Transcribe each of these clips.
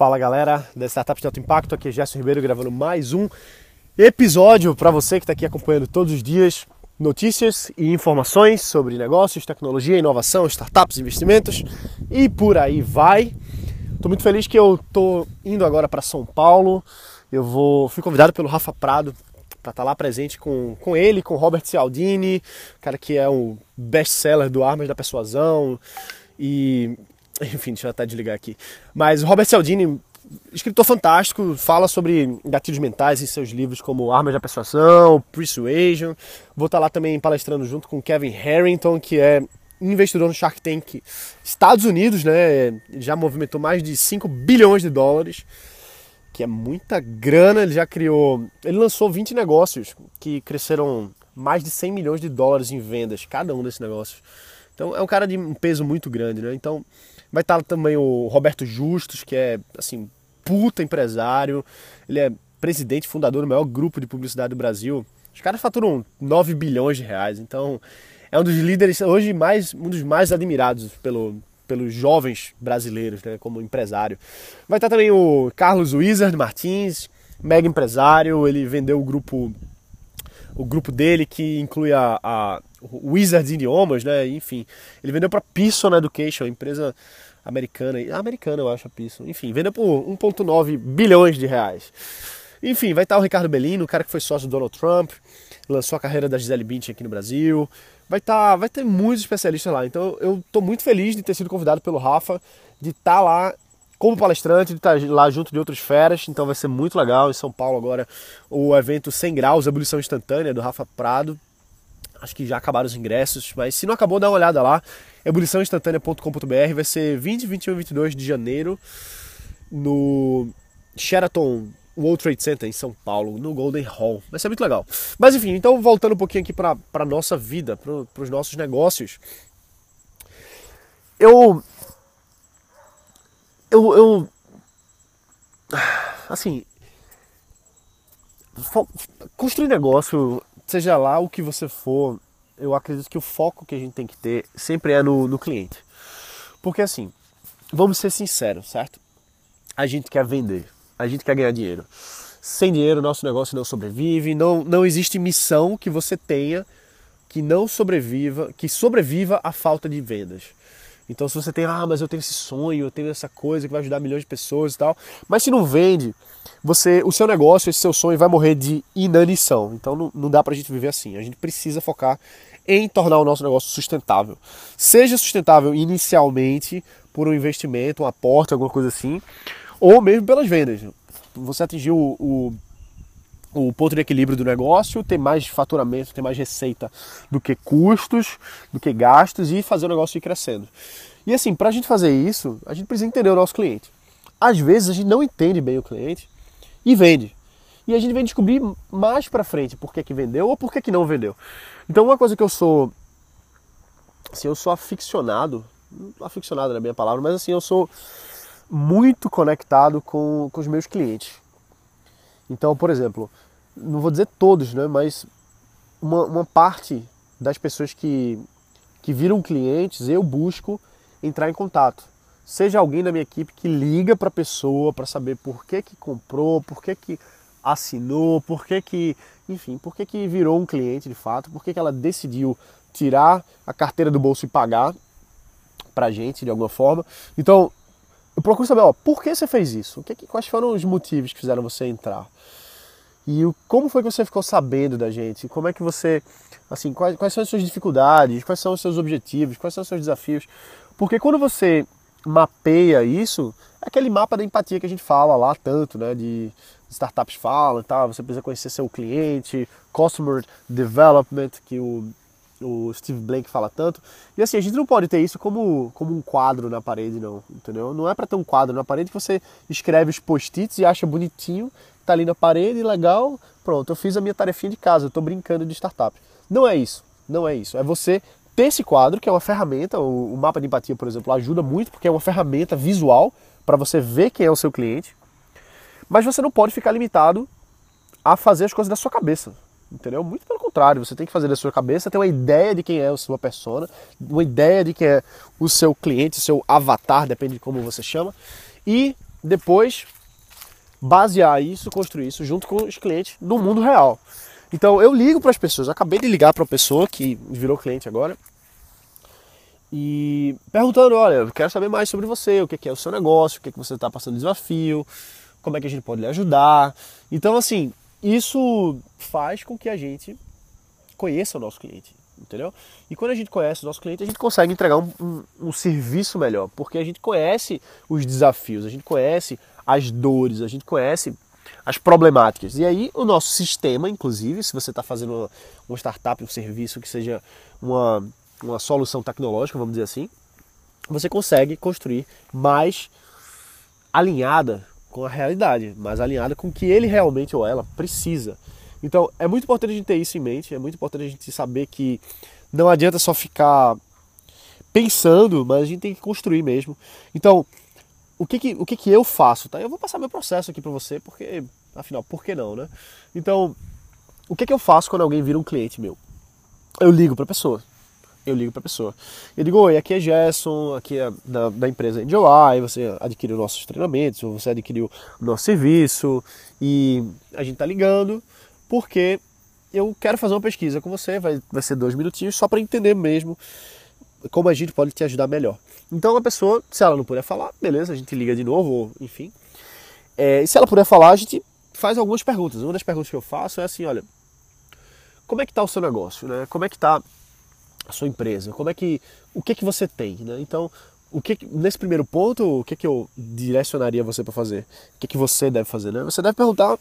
Fala galera da Startup de Alto Impacto, aqui é Gerson Ribeiro gravando mais um episódio para você que está aqui acompanhando todos os dias notícias e informações sobre negócios, tecnologia, inovação, startups, investimentos e por aí vai. Estou muito feliz que eu estou indo agora para São Paulo. Eu vou fui convidado pelo Rafa Prado para estar tá lá presente com, com ele, com Robert Cialdini, cara que é um best-seller do Armas da Persuasão e enfim, deixa eu até desligar aqui. Mas Robert Cialdini, escritor fantástico, fala sobre gatilhos mentais em seus livros como Armas da Persuasão, Persuasion. Vou estar lá também palestrando junto com Kevin Harrington, que é investidor no Shark Tank Estados Unidos, né? Já movimentou mais de 5 bilhões de dólares, que é muita grana. Ele já criou. Ele lançou 20 negócios que cresceram mais de 100 milhões de dólares em vendas, cada um desses negócios. Então é um cara de um peso muito grande, né? Então Vai estar também o Roberto Justus, que é, assim, puta empresário. Ele é presidente fundador do maior grupo de publicidade do Brasil. Os caras faturam 9 bilhões de reais. Então, é um dos líderes, hoje, mais, um dos mais admirados pelo, pelos jovens brasileiros, né, como empresário. Vai estar também o Carlos Wizard Martins, mega empresário. Ele vendeu o grupo o grupo dele, que inclui a, a Wizards Idiomas, né? Enfim, ele vendeu para Pearson Education, empresa americana, americana eu acho a Pearson. Enfim, vendeu por 1,9 bilhões de reais. Enfim, vai estar o Ricardo Bellino, o cara que foi sócio do Donald Trump, lançou a carreira da Gisele Bündchen aqui no Brasil. Vai estar, vai ter muitos especialistas lá. Então eu estou muito feliz de ter sido convidado pelo Rafa, de estar lá como palestrante, de estar lá junto de outras feras, então vai ser muito legal. Em São Paulo agora, o evento 100 graus, ebulição instantânea do Rafa Prado. Acho que já acabaram os ingressos, mas se não acabou, dá uma olhada lá. ebuliçãoinstantânea.com.br vai ser 20, 21 e 22 de janeiro no Sheraton World Trade Center em São Paulo, no Golden Hall. Vai ser muito legal. Mas enfim, então voltando um pouquinho aqui para a nossa vida, para os nossos negócios. Eu eu, eu assim, construir negócio, seja lá o que você for, eu acredito que o foco que a gente tem que ter sempre é no, no cliente. Porque assim, vamos ser sinceros, certo? A gente quer vender, a gente quer ganhar dinheiro. Sem dinheiro, nosso negócio não sobrevive, não, não existe missão que você tenha que não sobreviva, que sobreviva à falta de vendas. Então, se você tem, ah, mas eu tenho esse sonho, eu tenho essa coisa que vai ajudar milhões de pessoas e tal, mas se não vende, você, o seu negócio, esse seu sonho vai morrer de inanição. Então, não, não dá pra gente viver assim. A gente precisa focar em tornar o nosso negócio sustentável. Seja sustentável inicialmente por um investimento, um aporte, alguma coisa assim, ou mesmo pelas vendas. Você atingiu o, o, o ponto de equilíbrio do negócio, ter mais faturamento, ter mais receita do que custos, do que gastos e fazer o negócio ir crescendo. E assim, para a gente fazer isso, a gente precisa entender o nosso cliente. Às vezes a gente não entende bem o cliente e vende. E a gente vem descobrir mais para frente por que, que vendeu ou por que, que não vendeu. Então uma coisa que eu sou assim, eu sou aficionado, aficionado não é palavra, mas assim, eu sou muito conectado com, com os meus clientes. Então, por exemplo, não vou dizer todos, né, mas uma, uma parte das pessoas que, que viram clientes, eu busco entrar em contato. Seja alguém da minha equipe que liga para a pessoa para saber por que, que comprou, por que, que assinou, por que que, enfim, por que que virou um cliente de fato, por que que ela decidiu tirar a carteira do bolso e pagar pra gente de alguma forma. Então, eu procuro saber, ó, por que você fez isso? Que, quais foram os motivos que fizeram você entrar? E o, como foi que você ficou sabendo da gente? Como é que você, assim, quais, quais são as suas dificuldades? Quais são os seus objetivos? Quais são os seus desafios? Porque quando você mapeia isso, é aquele mapa da empatia que a gente fala lá tanto, né? De startups falam, tá? você precisa conhecer seu cliente, customer development, que o, o Steve Blank fala tanto. E assim, a gente não pode ter isso como, como um quadro na parede, não, entendeu? Não é para ter um quadro na parede que você escreve os post-its e acha bonitinho, tá ali na parede, legal, pronto, eu fiz a minha tarefinha de casa, eu tô brincando de startup. Não é isso, não é isso. É você ter esse quadro, que é uma ferramenta, o, o mapa de empatia, por exemplo, ajuda muito, porque é uma ferramenta visual para você ver quem é o seu cliente, mas você não pode ficar limitado a fazer as coisas da sua cabeça. Entendeu? Muito pelo contrário, você tem que fazer da sua cabeça, ter uma ideia de quem é a sua persona, uma ideia de quem é o seu cliente, o seu avatar, depende de como você chama, e depois basear isso, construir isso junto com os clientes no mundo real. Então eu ligo para as pessoas, acabei de ligar para uma pessoa que virou cliente agora e perguntando, olha, eu quero saber mais sobre você, o que é o seu negócio, o que, é que você está passando de desafio, como é que a gente pode lhe ajudar. Então assim, isso faz com que a gente conheça o nosso cliente, entendeu? E quando a gente conhece o nosso cliente, a gente consegue entregar um, um, um serviço melhor, porque a gente conhece os desafios, a gente conhece as dores, a gente conhece as problemáticas. E aí o nosso sistema, inclusive, se você está fazendo uma, uma, startup, um serviço que seja uma, uma solução tecnológica, vamos dizer assim, você consegue construir mais alinhada com a realidade, mais alinhada com o que ele realmente ou ela precisa. Então é muito importante a gente ter isso em mente, é muito importante a gente saber que não adianta só ficar pensando, mas a gente tem que construir mesmo. Então, o que que, o que, que eu faço, tá? Eu vou passar meu processo aqui para você, porque, afinal, por que não, né? Então, o que que eu faço quando alguém vira um cliente meu? Eu ligo para a pessoa. Eu ligo para a pessoa. Eu digo, oi, aqui é Gerson, aqui é da, da empresa NJI, você adquiriu nossos treinamentos, você adquiriu nosso serviço, e a gente tá ligando porque eu quero fazer uma pesquisa com você, vai, vai ser dois minutinhos, só para entender mesmo como a gente pode te ajudar melhor. Então a pessoa, se ela não puder falar, beleza, a gente liga de novo, ou enfim. É, e se ela puder falar, a gente faz algumas perguntas. Uma das perguntas que eu faço é assim, olha, como é que está o seu negócio, né? Como é que está a sua empresa? Como é que, o que que você tem, né? Então, o que nesse primeiro ponto, o que que eu direcionaria você para fazer? O que que você deve fazer, né? Você deve perguntar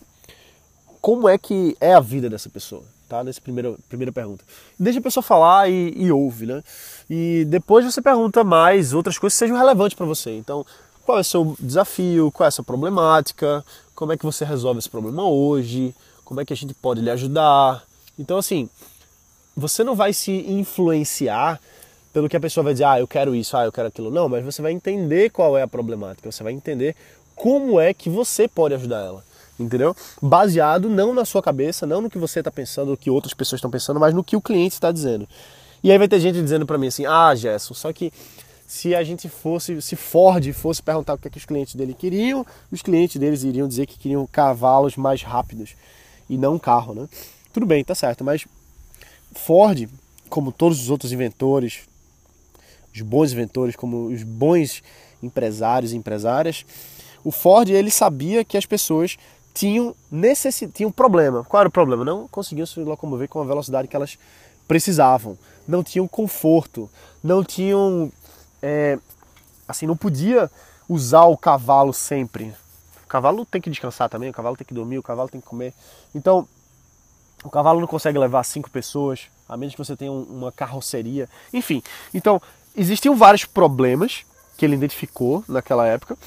como é que é a vida dessa pessoa tá? Nessa primeira, primeira pergunta. Deixa a pessoa falar e, e ouve, né? E depois você pergunta mais outras coisas que sejam relevantes para você. Então, qual é o seu desafio, qual é a sua problemática, como é que você resolve esse problema hoje, como é que a gente pode lhe ajudar. Então, assim, você não vai se influenciar pelo que a pessoa vai dizer, ah, eu quero isso, ah, eu quero aquilo. Não, mas você vai entender qual é a problemática, você vai entender como é que você pode ajudar ela entendeu? Baseado não na sua cabeça, não no que você está pensando, o que outras pessoas estão pensando, mas no que o cliente está dizendo. E aí vai ter gente dizendo para mim assim: "Ah, Gerson, só que se a gente fosse, se Ford fosse perguntar o que, é que os clientes dele queriam, os clientes deles iriam dizer que queriam cavalos mais rápidos e não carro, né? Tudo bem, tá certo, mas Ford, como todos os outros inventores, os bons inventores, como os bons empresários e empresárias, o Ford ele sabia que as pessoas tinham, necessi... tinham problema. Qual era o problema? Não conseguiam se locomover com a velocidade que elas precisavam. Não tinham conforto. Não tinham. É... assim, não podia usar o cavalo sempre. O cavalo tem que descansar também, o cavalo tem que dormir, o cavalo tem que comer. Então, o cavalo não consegue levar cinco pessoas, a menos que você tenha uma carroceria. Enfim, então, existiam vários problemas que ele identificou naquela época.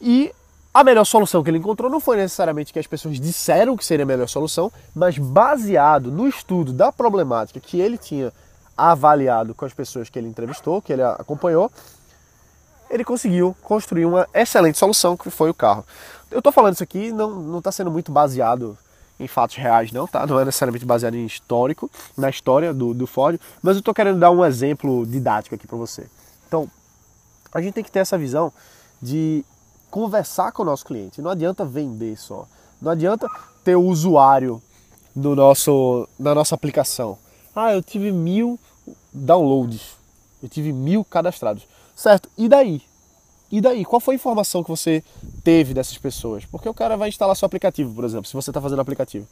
E a melhor solução que ele encontrou não foi necessariamente que as pessoas disseram que seria a melhor solução, mas baseado no estudo da problemática que ele tinha avaliado com as pessoas que ele entrevistou, que ele acompanhou, ele conseguiu construir uma excelente solução que foi o carro. Eu estou falando isso aqui, não está sendo muito baseado em fatos reais, não, tá? Não é necessariamente baseado em histórico, na história do, do Ford, mas eu estou querendo dar um exemplo didático aqui para você. Então, a gente tem que ter essa visão de conversar com o nosso cliente. Não adianta vender só. Não adianta ter o usuário no nosso, na nossa aplicação. Ah, eu tive mil downloads. Eu tive mil cadastrados. Certo? E daí? E daí? Qual foi a informação que você teve dessas pessoas? Porque o cara vai instalar seu aplicativo, por exemplo, se você está fazendo aplicativo.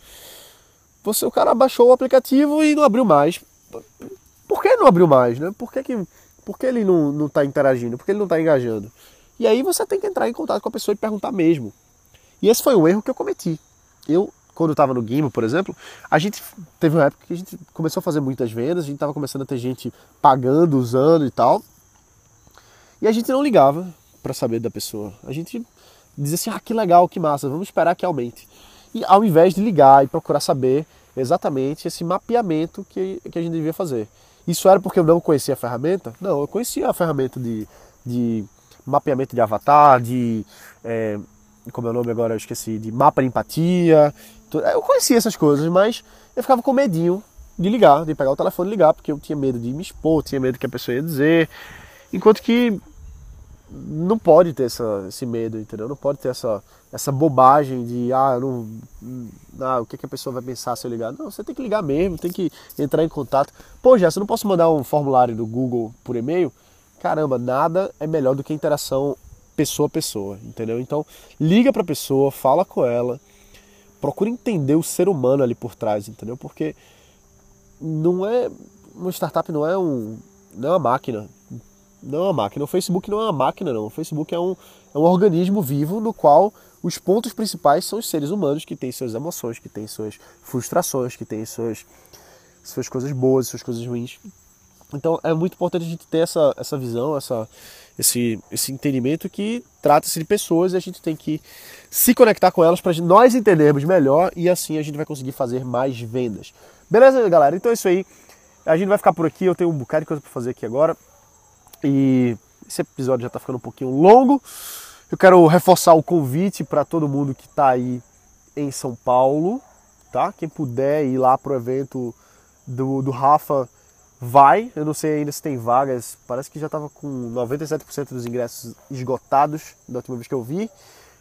Você, o cara baixou o aplicativo e não abriu mais. Por que não abriu mais? Né? Por, que, que, por que ele não está interagindo? Por que ele não está engajando? E aí você tem que entrar em contato com a pessoa e perguntar mesmo. E esse foi um erro que eu cometi. Eu, quando estava no Gimbo, por exemplo, a gente teve uma época que a gente começou a fazer muitas vendas, a gente estava começando a ter gente pagando, usando e tal. E a gente não ligava para saber da pessoa. A gente dizia assim: ah, que legal, que massa, vamos esperar que aumente. E ao invés de ligar e procurar saber exatamente esse mapeamento que, que a gente devia fazer. Isso era porque eu não conhecia a ferramenta? Não, eu conhecia a ferramenta de, de mapeamento de avatar, de. É, como é o nome agora? Eu esqueci. De mapa de empatia. Eu conhecia essas coisas, mas eu ficava com medinho de ligar, de pegar o telefone e ligar, porque eu tinha medo de me expor, tinha medo que a pessoa ia dizer. Enquanto que não pode ter essa, esse medo, entendeu? Não pode ter essa, essa bobagem de, ah, não, ah, o que, que a pessoa vai pensar se eu ligar? Não, você tem que ligar mesmo, tem que entrar em contato. Pô, você não posso mandar um formulário do Google por e-mail? Caramba, nada é melhor do que interação pessoa a pessoa, entendeu? Então, liga pra pessoa, fala com ela, procura entender o ser humano ali por trás, entendeu? Porque não é uma startup não é um não é uma máquina, não é uma máquina. O Facebook não é uma máquina, não. O Facebook é um, é um organismo vivo no qual os pontos principais são os seres humanos que têm suas emoções, que têm suas frustrações, que têm suas, suas coisas boas, suas coisas ruins. Então é muito importante a gente ter essa, essa visão, essa, esse, esse entendimento que trata-se de pessoas e a gente tem que se conectar com elas para nós entendermos melhor e assim a gente vai conseguir fazer mais vendas. Beleza, galera? Então é isso aí. A gente vai ficar por aqui. Eu tenho um bocado de coisa para fazer aqui agora. E esse episódio já está ficando um pouquinho longo. Eu quero reforçar o convite para todo mundo que está aí em São Paulo, tá? Quem puder ir lá pro evento do, do Rafa, vai. Eu não sei ainda se tem vagas. Parece que já estava com 97% dos ingressos esgotados da última vez que eu vi.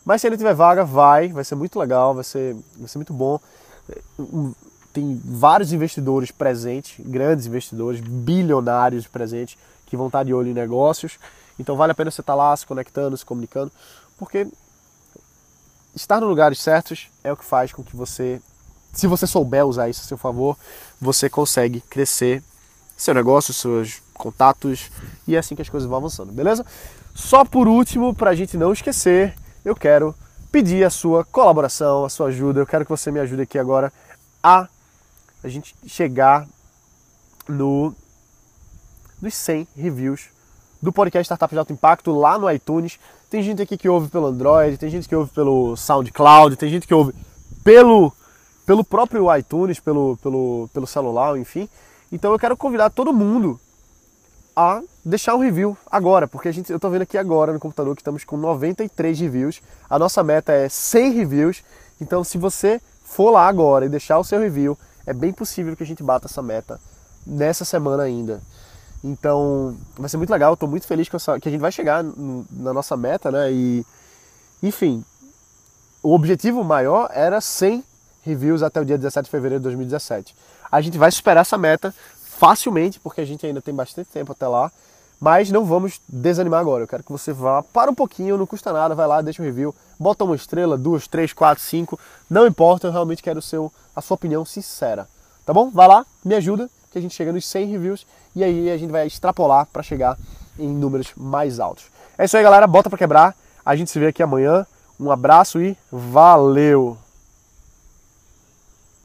Mas se ele tiver vaga, vai. Vai ser muito legal, vai ser, vai ser muito bom. Tem vários investidores presentes, grandes investidores, bilionários presentes que vão estar de olho em negócios. Então vale a pena você estar lá se conectando, se comunicando, porque estar nos lugares certos é o que faz com que você, se você souber usar isso a seu favor, você consegue crescer seu negócio, seus contatos e é assim que as coisas vão avançando, beleza? Só por último, para a gente não esquecer, eu quero pedir a sua colaboração, a sua ajuda. Eu quero que você me ajude aqui agora a a gente chegar no nos 100 reviews do podcast Startup de Alto Impacto lá no iTunes. Tem gente aqui que ouve pelo Android, tem gente que ouve pelo SoundCloud, tem gente que ouve pelo, pelo próprio iTunes, pelo, pelo, pelo celular, enfim. Então eu quero convidar todo mundo a deixar um review agora, porque a gente, eu estou vendo aqui agora no computador que estamos com 93 reviews. A nossa meta é 100 reviews. Então se você for lá agora e deixar o seu review, é bem possível que a gente bata essa meta nessa semana ainda. Então, vai ser muito legal. Estou muito feliz essa, que a gente vai chegar na nossa meta, né? E, enfim, o objetivo maior era 100 reviews até o dia 17 de fevereiro de 2017. A gente vai superar essa meta facilmente, porque a gente ainda tem bastante tempo até lá. Mas não vamos desanimar agora. Eu quero que você vá, para um pouquinho, não custa nada, vai lá, deixa um review, bota uma estrela, duas, três, quatro, cinco. Não importa, eu realmente quero seu, a sua opinião sincera. Tá bom? Vai lá, me ajuda que a gente chega nos 100 reviews e aí a gente vai extrapolar para chegar em números mais altos. É isso aí, galera. Bota para quebrar. A gente se vê aqui amanhã. Um abraço e valeu!